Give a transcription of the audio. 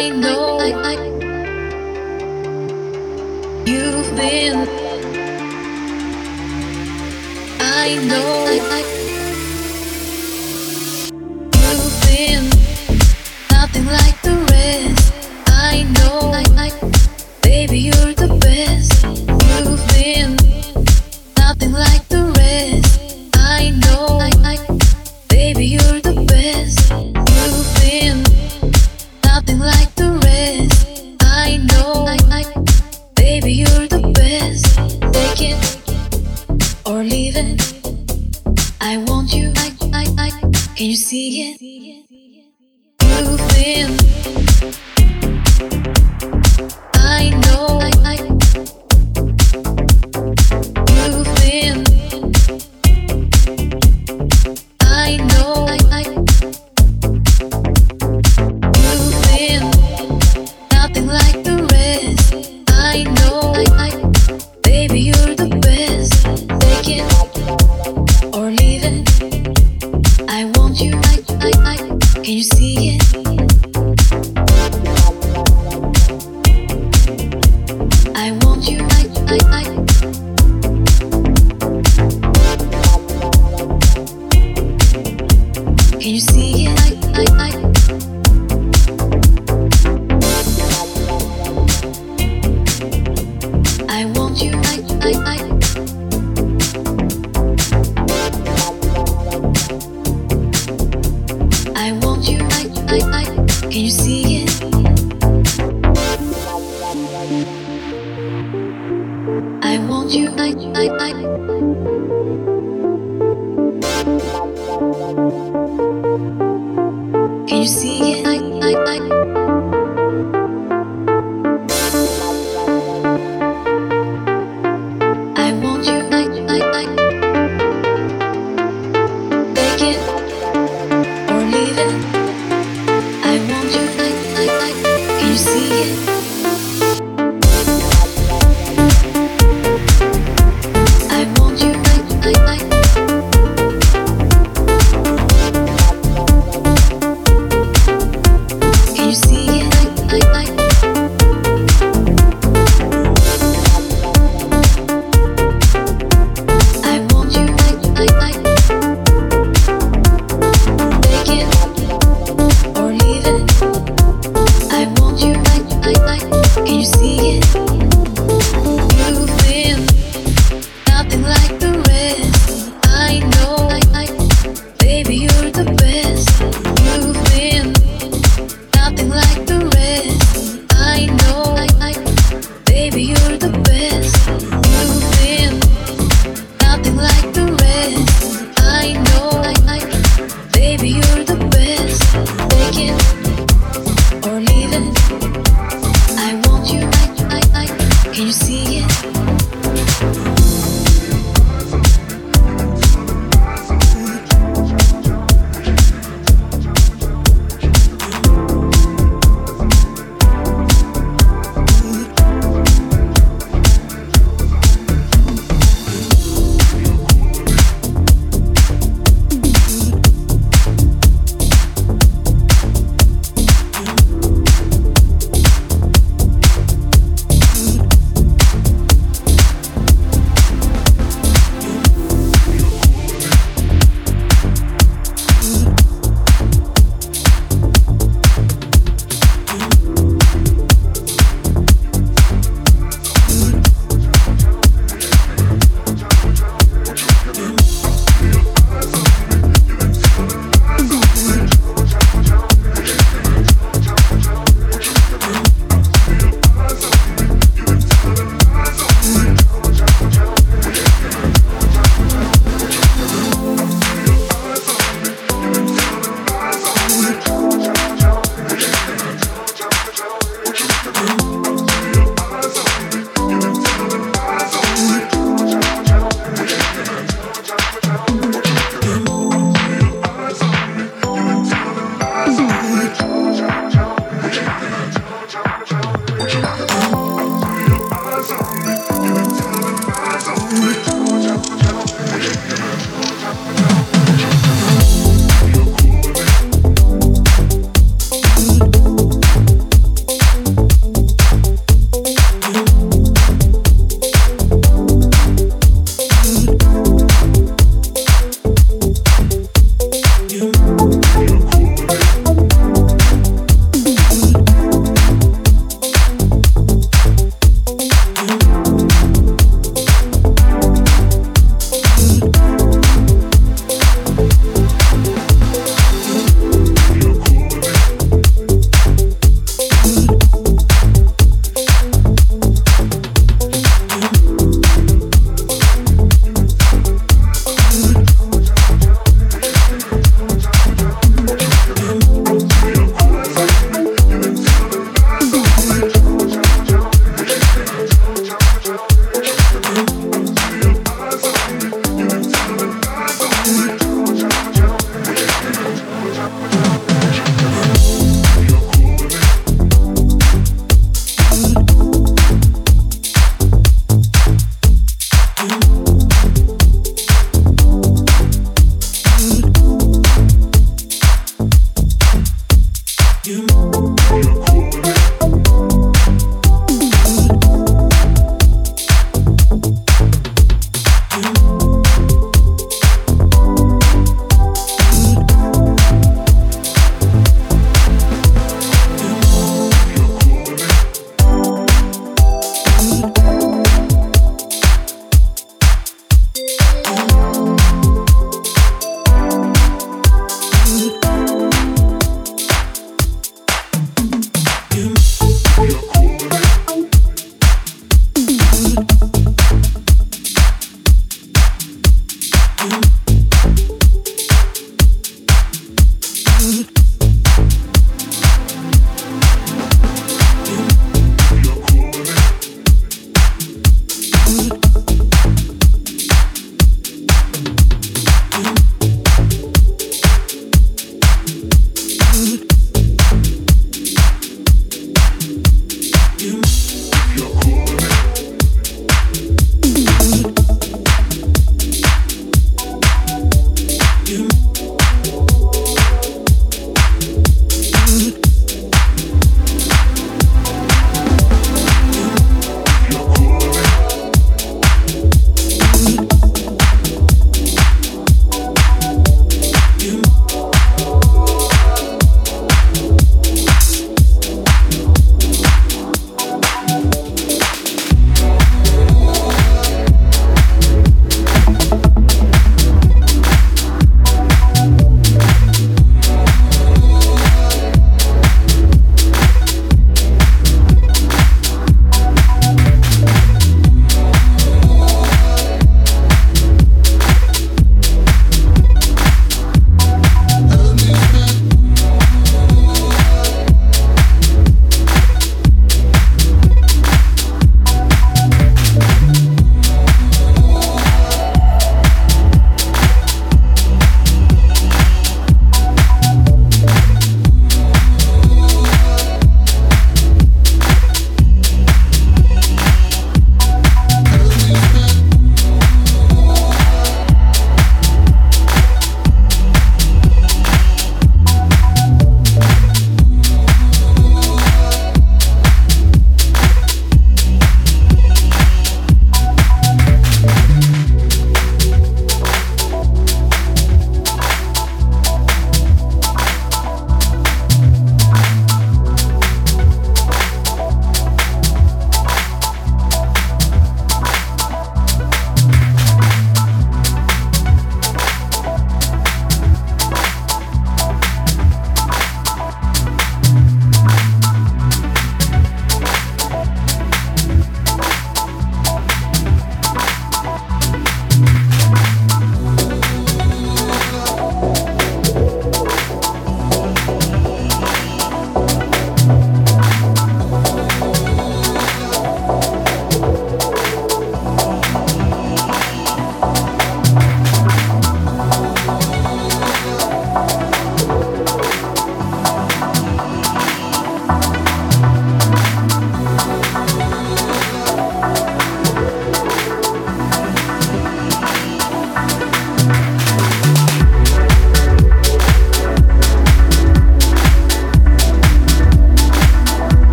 I know you've been. I know you've been nothing like the rest. I know, baby, you're the best. You've been. see it.